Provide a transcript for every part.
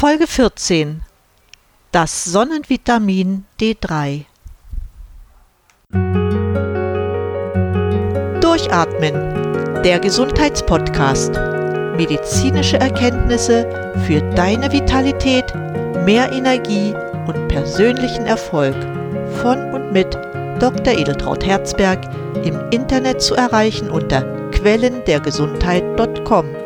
Folge 14 Das Sonnenvitamin D3 Durchatmen, der Gesundheitspodcast. Medizinische Erkenntnisse für deine Vitalität, mehr Energie und persönlichen Erfolg von und mit Dr. Edeltraut Herzberg im Internet zu erreichen unter quellendergesundheit.com.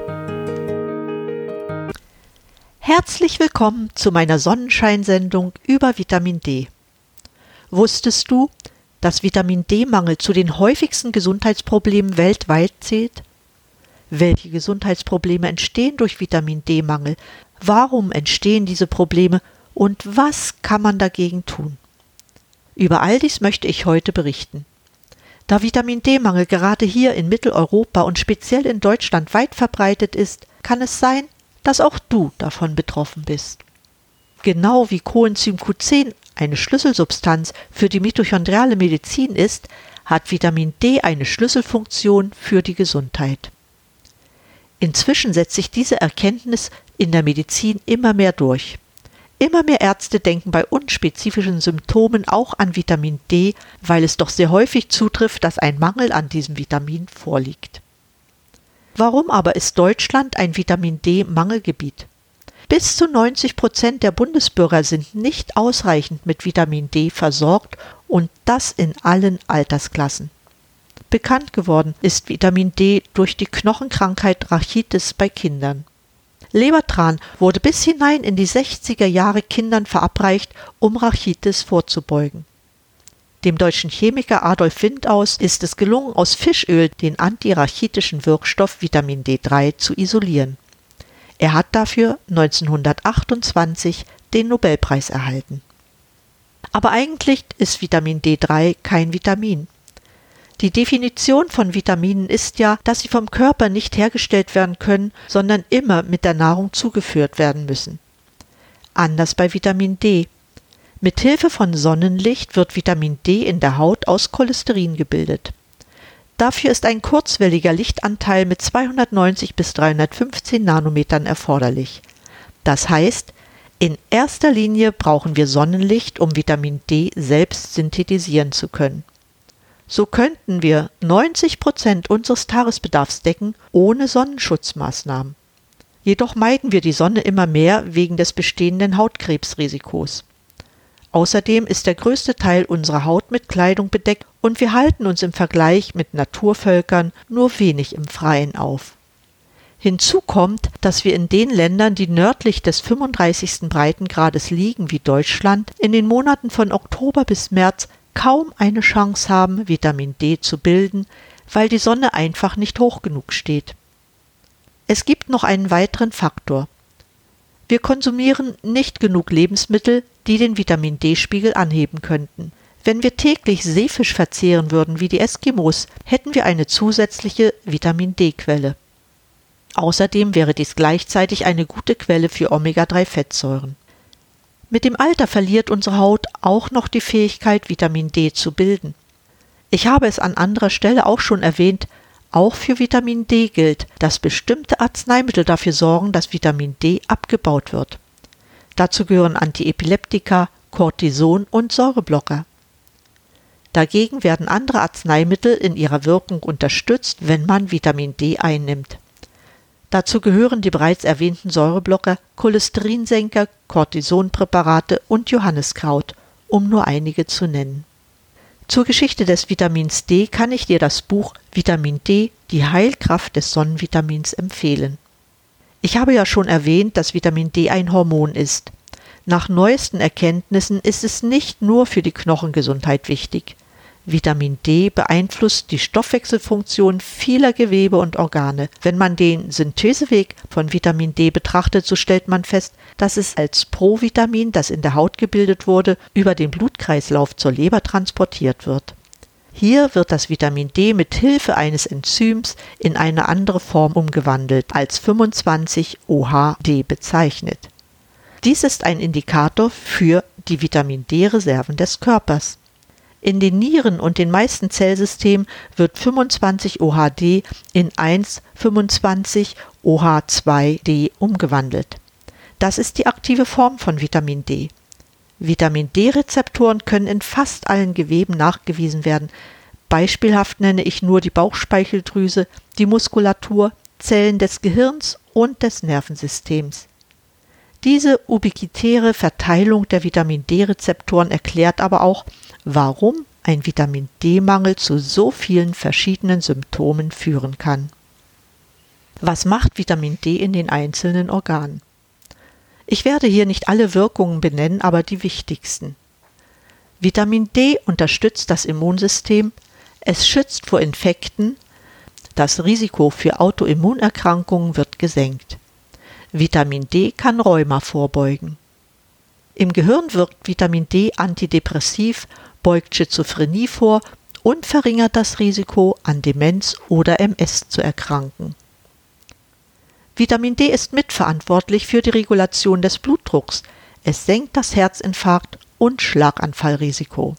Herzlich willkommen zu meiner Sonnenscheinsendung über Vitamin D. Wusstest du, dass Vitamin D-Mangel zu den häufigsten Gesundheitsproblemen weltweit zählt? Welche Gesundheitsprobleme entstehen durch Vitamin D-Mangel? Warum entstehen diese Probleme und was kann man dagegen tun? Über all dies möchte ich heute berichten. Da Vitamin D-Mangel gerade hier in Mitteleuropa und speziell in Deutschland weit verbreitet ist, kann es sein, dass auch du davon betroffen bist. Genau wie Coenzym Q10 eine Schlüsselsubstanz für die mitochondriale Medizin ist, hat Vitamin D eine Schlüsselfunktion für die Gesundheit. Inzwischen setzt sich diese Erkenntnis in der Medizin immer mehr durch. Immer mehr Ärzte denken bei unspezifischen Symptomen auch an Vitamin D, weil es doch sehr häufig zutrifft, dass ein Mangel an diesem Vitamin vorliegt. Warum aber ist Deutschland ein Vitamin D-Mangelgebiet? Bis zu 90 Prozent der Bundesbürger sind nicht ausreichend mit Vitamin D versorgt und das in allen Altersklassen. Bekannt geworden ist Vitamin D durch die Knochenkrankheit Rachitis bei Kindern. Lebertran wurde bis hinein in die 60er Jahre Kindern verabreicht, um Rachitis vorzubeugen. Dem deutschen Chemiker Adolf Windaus ist es gelungen, aus Fischöl den antirachitischen Wirkstoff Vitamin D3 zu isolieren. Er hat dafür 1928 den Nobelpreis erhalten. Aber eigentlich ist Vitamin D3 kein Vitamin. Die Definition von Vitaminen ist ja, dass sie vom Körper nicht hergestellt werden können, sondern immer mit der Nahrung zugeführt werden müssen. Anders bei Vitamin D. Mit Hilfe von Sonnenlicht wird Vitamin D in der Haut aus Cholesterin gebildet. Dafür ist ein kurzwelliger Lichtanteil mit 290 bis 315 Nanometern erforderlich. Das heißt, in erster Linie brauchen wir Sonnenlicht, um Vitamin D selbst synthetisieren zu können. So könnten wir 90 Prozent unseres Tagesbedarfs decken ohne Sonnenschutzmaßnahmen. Jedoch meiden wir die Sonne immer mehr wegen des bestehenden Hautkrebsrisikos. Außerdem ist der größte Teil unserer Haut mit Kleidung bedeckt und wir halten uns im Vergleich mit Naturvölkern nur wenig im Freien auf. Hinzu kommt, dass wir in den Ländern, die nördlich des 35. Breitengrades liegen wie Deutschland, in den Monaten von Oktober bis März kaum eine Chance haben, Vitamin D zu bilden, weil die Sonne einfach nicht hoch genug steht. Es gibt noch einen weiteren Faktor. Wir konsumieren nicht genug Lebensmittel, die den Vitamin D-Spiegel anheben könnten. Wenn wir täglich Seefisch verzehren würden wie die Eskimos, hätten wir eine zusätzliche Vitamin D-Quelle. Außerdem wäre dies gleichzeitig eine gute Quelle für Omega-3-Fettsäuren. Mit dem Alter verliert unsere Haut auch noch die Fähigkeit, Vitamin D zu bilden. Ich habe es an anderer Stelle auch schon erwähnt, auch für Vitamin D gilt, dass bestimmte Arzneimittel dafür sorgen, dass Vitamin D abgebaut wird. Dazu gehören Antiepileptika, Cortison und Säureblocker. Dagegen werden andere Arzneimittel in ihrer Wirkung unterstützt, wenn man Vitamin D einnimmt. Dazu gehören die bereits erwähnten Säureblocker, Cholesterinsenker, Cortisonpräparate und Johanniskraut, um nur einige zu nennen. Zur Geschichte des Vitamins D kann ich dir das Buch Vitamin D, die Heilkraft des Sonnenvitamins empfehlen. Ich habe ja schon erwähnt, dass Vitamin D ein Hormon ist. Nach neuesten Erkenntnissen ist es nicht nur für die Knochengesundheit wichtig. Vitamin D beeinflusst die Stoffwechselfunktion vieler Gewebe und Organe. Wenn man den Syntheseweg von Vitamin D betrachtet, so stellt man fest, dass es als Provitamin, das in der Haut gebildet wurde, über den Blutkreislauf zur Leber transportiert wird. Hier wird das Vitamin D mit Hilfe eines Enzyms in eine andere Form umgewandelt, als 25-OHD bezeichnet. Dies ist ein Indikator für die Vitamin D-Reserven des Körpers. In den Nieren und den meisten Zellsystemen wird 25-OHD in 1,25-OH2D umgewandelt. Das ist die aktive Form von Vitamin D. Vitamin D-Rezeptoren können in fast allen Geweben nachgewiesen werden. Beispielhaft nenne ich nur die Bauchspeicheldrüse, die Muskulatur, Zellen des Gehirns und des Nervensystems. Diese ubiquitäre Verteilung der Vitamin D-Rezeptoren erklärt aber auch, warum ein Vitamin D-Mangel zu so vielen verschiedenen Symptomen führen kann. Was macht Vitamin D in den einzelnen Organen? Ich werde hier nicht alle Wirkungen benennen, aber die wichtigsten. Vitamin D unterstützt das Immunsystem, es schützt vor Infekten, das Risiko für Autoimmunerkrankungen wird gesenkt. Vitamin D kann Rheuma vorbeugen. Im Gehirn wirkt Vitamin D antidepressiv, beugt Schizophrenie vor und verringert das Risiko, an Demenz oder MS zu erkranken. Vitamin D ist mitverantwortlich für die Regulation des Blutdrucks. Es senkt das Herzinfarkt- und Schlaganfallrisiko.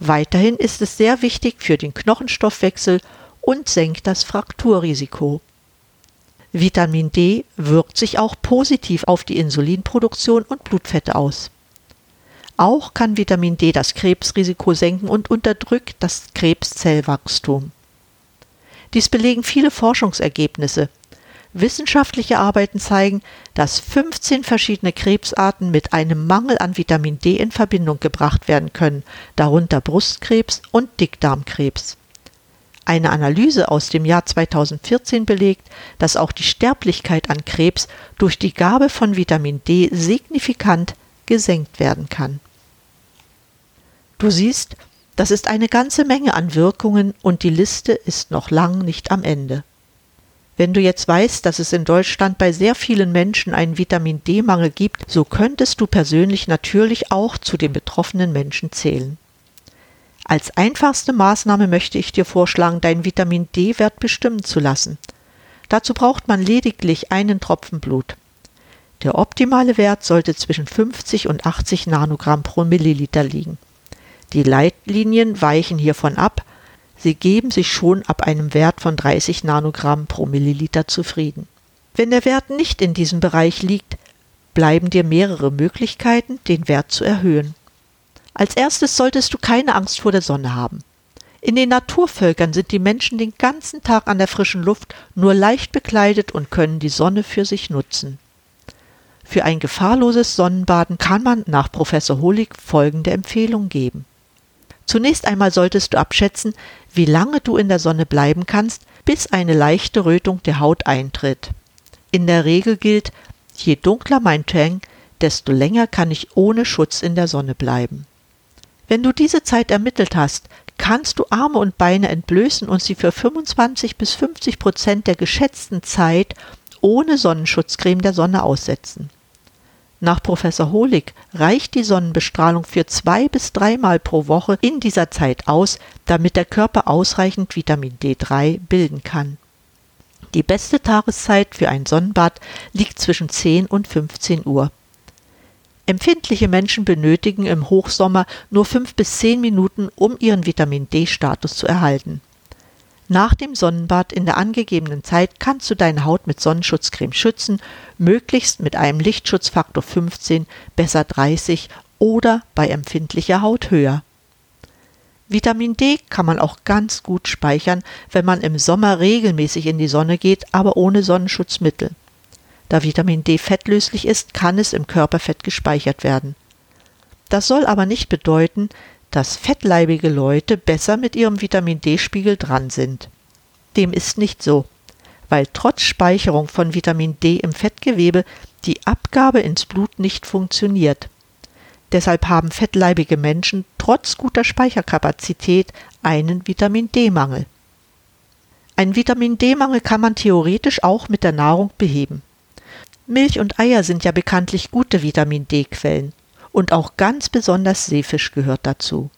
Weiterhin ist es sehr wichtig für den Knochenstoffwechsel und senkt das Frakturrisiko. Vitamin D wirkt sich auch positiv auf die Insulinproduktion und Blutfette aus. Auch kann Vitamin D das Krebsrisiko senken und unterdrückt das Krebszellwachstum. Dies belegen viele Forschungsergebnisse. Wissenschaftliche Arbeiten zeigen, dass 15 verschiedene Krebsarten mit einem Mangel an Vitamin D in Verbindung gebracht werden können, darunter Brustkrebs und Dickdarmkrebs. Eine Analyse aus dem Jahr 2014 belegt, dass auch die Sterblichkeit an Krebs durch die Gabe von Vitamin D signifikant gesenkt werden kann. Du siehst, das ist eine ganze Menge an Wirkungen und die Liste ist noch lang nicht am Ende. Wenn du jetzt weißt, dass es in Deutschland bei sehr vielen Menschen einen Vitamin D-Mangel gibt, so könntest du persönlich natürlich auch zu den betroffenen Menschen zählen. Als einfachste Maßnahme möchte ich dir vorschlagen, deinen Vitamin D-Wert bestimmen zu lassen. Dazu braucht man lediglich einen Tropfen Blut. Der optimale Wert sollte zwischen 50 und 80 Nanogramm pro Milliliter liegen. Die Leitlinien weichen hiervon ab, Sie geben sich schon ab einem Wert von 30 Nanogramm pro Milliliter zufrieden. Wenn der Wert nicht in diesem Bereich liegt, bleiben dir mehrere Möglichkeiten, den Wert zu erhöhen. Als erstes solltest du keine Angst vor der Sonne haben. In den Naturvölkern sind die Menschen den ganzen Tag an der frischen Luft, nur leicht bekleidet und können die Sonne für sich nutzen. Für ein gefahrloses Sonnenbaden kann man nach Professor Holig folgende Empfehlung geben. Zunächst einmal solltest du abschätzen, wie lange du in der Sonne bleiben kannst, bis eine leichte Rötung der Haut eintritt. In der Regel gilt, je dunkler mein Tang, desto länger kann ich ohne Schutz in der Sonne bleiben. Wenn du diese Zeit ermittelt hast, kannst du Arme und Beine entblößen und sie für 25 bis 50 Prozent der geschätzten Zeit ohne Sonnenschutzcreme der Sonne aussetzen. Nach Professor Holig reicht die Sonnenbestrahlung für zwei bis dreimal pro Woche in dieser Zeit aus, damit der Körper ausreichend Vitamin D3 bilden kann. Die beste Tageszeit für ein Sonnenbad liegt zwischen 10 und 15 Uhr. Empfindliche Menschen benötigen im Hochsommer nur fünf bis zehn Minuten, um ihren Vitamin D-Status zu erhalten. Nach dem Sonnenbad in der angegebenen Zeit kannst du deine Haut mit Sonnenschutzcreme schützen, möglichst mit einem Lichtschutzfaktor 15, besser 30 oder bei empfindlicher Haut höher. Vitamin D kann man auch ganz gut speichern, wenn man im Sommer regelmäßig in die Sonne geht, aber ohne Sonnenschutzmittel. Da Vitamin D fettlöslich ist, kann es im Körperfett gespeichert werden. Das soll aber nicht bedeuten, dass fettleibige Leute besser mit ihrem Vitamin D-Spiegel dran sind. Dem ist nicht so, weil trotz Speicherung von Vitamin D im Fettgewebe die Abgabe ins Blut nicht funktioniert. Deshalb haben fettleibige Menschen trotz guter Speicherkapazität einen Vitamin D-Mangel. Einen Vitamin D-Mangel kann man theoretisch auch mit der Nahrung beheben. Milch und Eier sind ja bekanntlich gute Vitamin D-Quellen und auch ganz besonders Seefisch gehört dazu.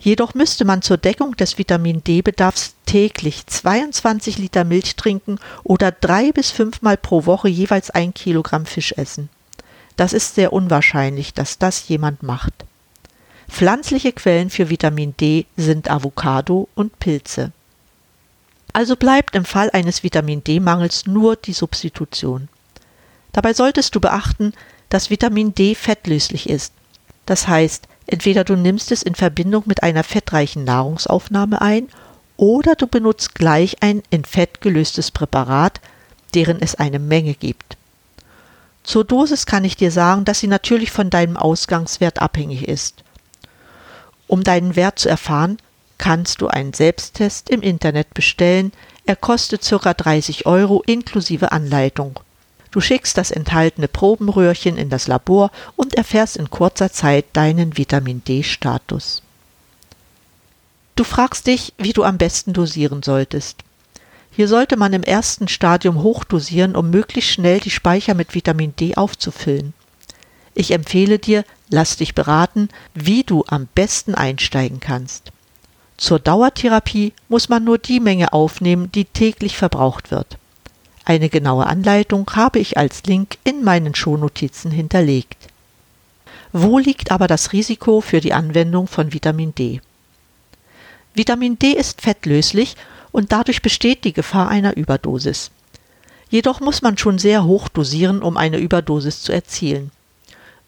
Jedoch müsste man zur Deckung des Vitamin D-Bedarfs täglich 22 Liter Milch trinken oder drei bis fünfmal pro Woche jeweils ein Kilogramm Fisch essen. Das ist sehr unwahrscheinlich, dass das jemand macht. Pflanzliche Quellen für Vitamin D sind Avocado und Pilze. Also bleibt im Fall eines Vitamin D-Mangels nur die Substitution. Dabei solltest du beachten, dass Vitamin D fettlöslich ist. Das heißt, entweder du nimmst es in Verbindung mit einer fettreichen Nahrungsaufnahme ein oder du benutzt gleich ein in Fett gelöstes Präparat, deren es eine Menge gibt. Zur Dosis kann ich dir sagen, dass sie natürlich von deinem Ausgangswert abhängig ist. Um deinen Wert zu erfahren, kannst du einen Selbsttest im Internet bestellen. Er kostet ca. 30 Euro inklusive Anleitung. Du schickst das enthaltene Probenröhrchen in das Labor und erfährst in kurzer Zeit deinen Vitamin D-Status. Du fragst dich, wie du am besten dosieren solltest. Hier sollte man im ersten Stadium hochdosieren, um möglichst schnell die Speicher mit Vitamin D aufzufüllen. Ich empfehle dir, lass dich beraten, wie du am besten einsteigen kannst. Zur Dauertherapie muss man nur die Menge aufnehmen, die täglich verbraucht wird. Eine genaue Anleitung habe ich als Link in meinen Shownotizen hinterlegt. Wo liegt aber das Risiko für die Anwendung von Vitamin D? Vitamin D ist fettlöslich und dadurch besteht die Gefahr einer Überdosis. Jedoch muss man schon sehr hoch dosieren, um eine Überdosis zu erzielen.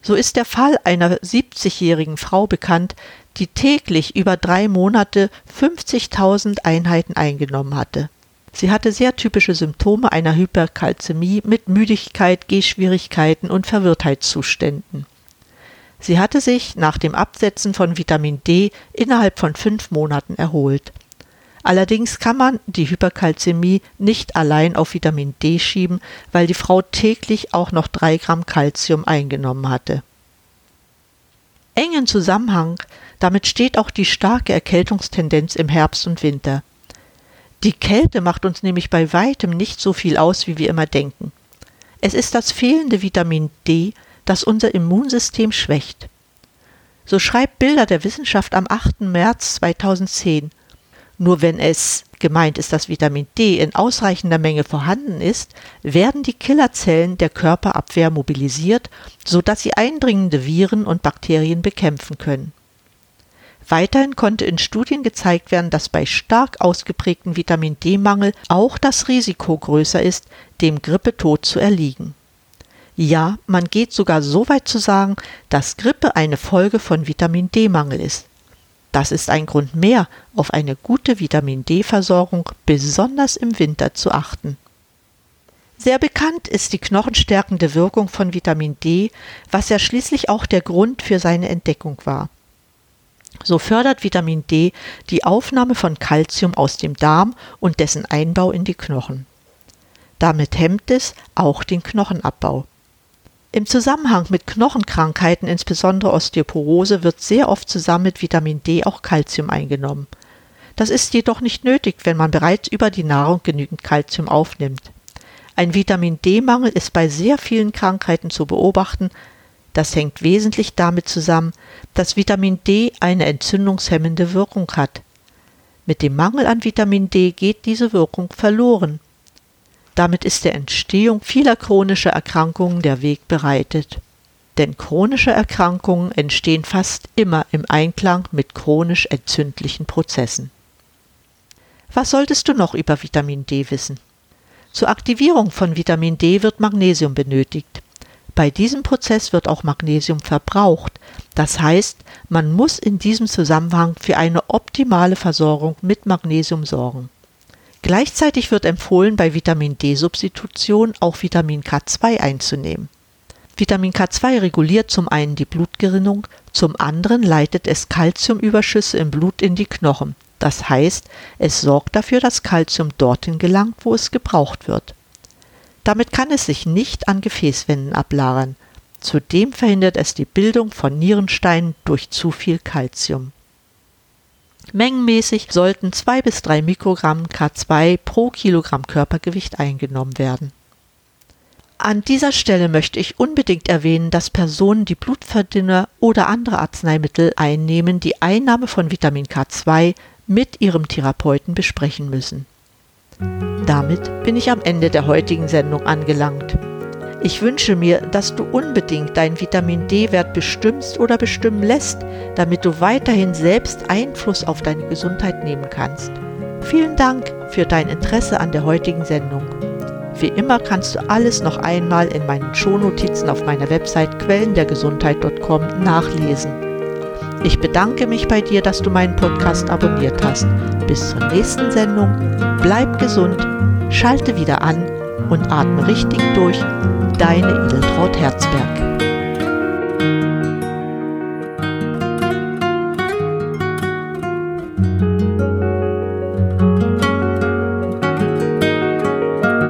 So ist der Fall einer 70-jährigen Frau bekannt, die täglich über drei Monate 50.000 Einheiten eingenommen hatte. Sie hatte sehr typische Symptome einer Hyperkalzämie mit Müdigkeit, Gehschwierigkeiten und Verwirrtheitszuständen. Sie hatte sich nach dem Absetzen von Vitamin D innerhalb von fünf Monaten erholt. Allerdings kann man die Hyperkalzämie nicht allein auf Vitamin D schieben, weil die Frau täglich auch noch drei Gramm Kalzium eingenommen hatte. Engen Zusammenhang damit steht auch die starke Erkältungstendenz im Herbst und Winter. Die Kälte macht uns nämlich bei weitem nicht so viel aus, wie wir immer denken. Es ist das fehlende Vitamin D, das unser Immunsystem schwächt. So schreibt Bilder der Wissenschaft am 8. März 2010. Nur wenn es, gemeint ist das Vitamin D, in ausreichender Menge vorhanden ist, werden die Killerzellen der Körperabwehr mobilisiert, sodass sie eindringende Viren und Bakterien bekämpfen können. Weiterhin konnte in Studien gezeigt werden, dass bei stark ausgeprägtem Vitamin D-Mangel auch das Risiko größer ist, dem Grippetod zu erliegen. Ja, man geht sogar so weit zu sagen, dass Grippe eine Folge von Vitamin D-Mangel ist. Das ist ein Grund mehr, auf eine gute Vitamin D-Versorgung besonders im Winter zu achten. Sehr bekannt ist die knochenstärkende Wirkung von Vitamin D, was ja schließlich auch der Grund für seine Entdeckung war. So fördert Vitamin D die Aufnahme von Kalzium aus dem Darm und dessen Einbau in die Knochen. Damit hemmt es auch den Knochenabbau. Im Zusammenhang mit Knochenkrankheiten, insbesondere Osteoporose, wird sehr oft zusammen mit Vitamin D auch Kalzium eingenommen. Das ist jedoch nicht nötig, wenn man bereits über die Nahrung genügend Kalzium aufnimmt. Ein Vitamin D-Mangel ist bei sehr vielen Krankheiten zu beobachten. Das hängt wesentlich damit zusammen, dass Vitamin D eine entzündungshemmende Wirkung hat. Mit dem Mangel an Vitamin D geht diese Wirkung verloren. Damit ist der Entstehung vieler chronischer Erkrankungen der Weg bereitet. Denn chronische Erkrankungen entstehen fast immer im Einklang mit chronisch entzündlichen Prozessen. Was solltest du noch über Vitamin D wissen? Zur Aktivierung von Vitamin D wird Magnesium benötigt. Bei diesem Prozess wird auch Magnesium verbraucht. Das heißt, man muss in diesem Zusammenhang für eine optimale Versorgung mit Magnesium sorgen. Gleichzeitig wird empfohlen, bei Vitamin D-Substitution auch Vitamin K2 einzunehmen. Vitamin K2 reguliert zum einen die Blutgerinnung, zum anderen leitet es Kalziumüberschüsse im Blut in die Knochen. Das heißt, es sorgt dafür, dass Kalzium dorthin gelangt, wo es gebraucht wird. Damit kann es sich nicht an Gefäßwänden ablagern. Zudem verhindert es die Bildung von Nierensteinen durch zu viel Kalzium. Mengenmäßig sollten 2 bis 3 Mikrogramm K2 pro Kilogramm Körpergewicht eingenommen werden. An dieser Stelle möchte ich unbedingt erwähnen, dass Personen, die Blutverdünner oder andere Arzneimittel einnehmen, die Einnahme von Vitamin K2 mit ihrem Therapeuten besprechen müssen. Damit bin ich am Ende der heutigen Sendung angelangt. Ich wünsche mir, dass du unbedingt deinen Vitamin D-Wert bestimmst oder bestimmen lässt, damit du weiterhin selbst Einfluss auf deine Gesundheit nehmen kannst. Vielen Dank für dein Interesse an der heutigen Sendung. Wie immer kannst du alles noch einmal in meinen Shownotizen auf meiner Website quellendergesundheit.com nachlesen. Ich bedanke mich bei dir, dass du meinen Podcast abonniert hast. Bis zur nächsten Sendung. Bleib gesund, schalte wieder an und atme richtig durch. Deine Edeltraut Herzberg.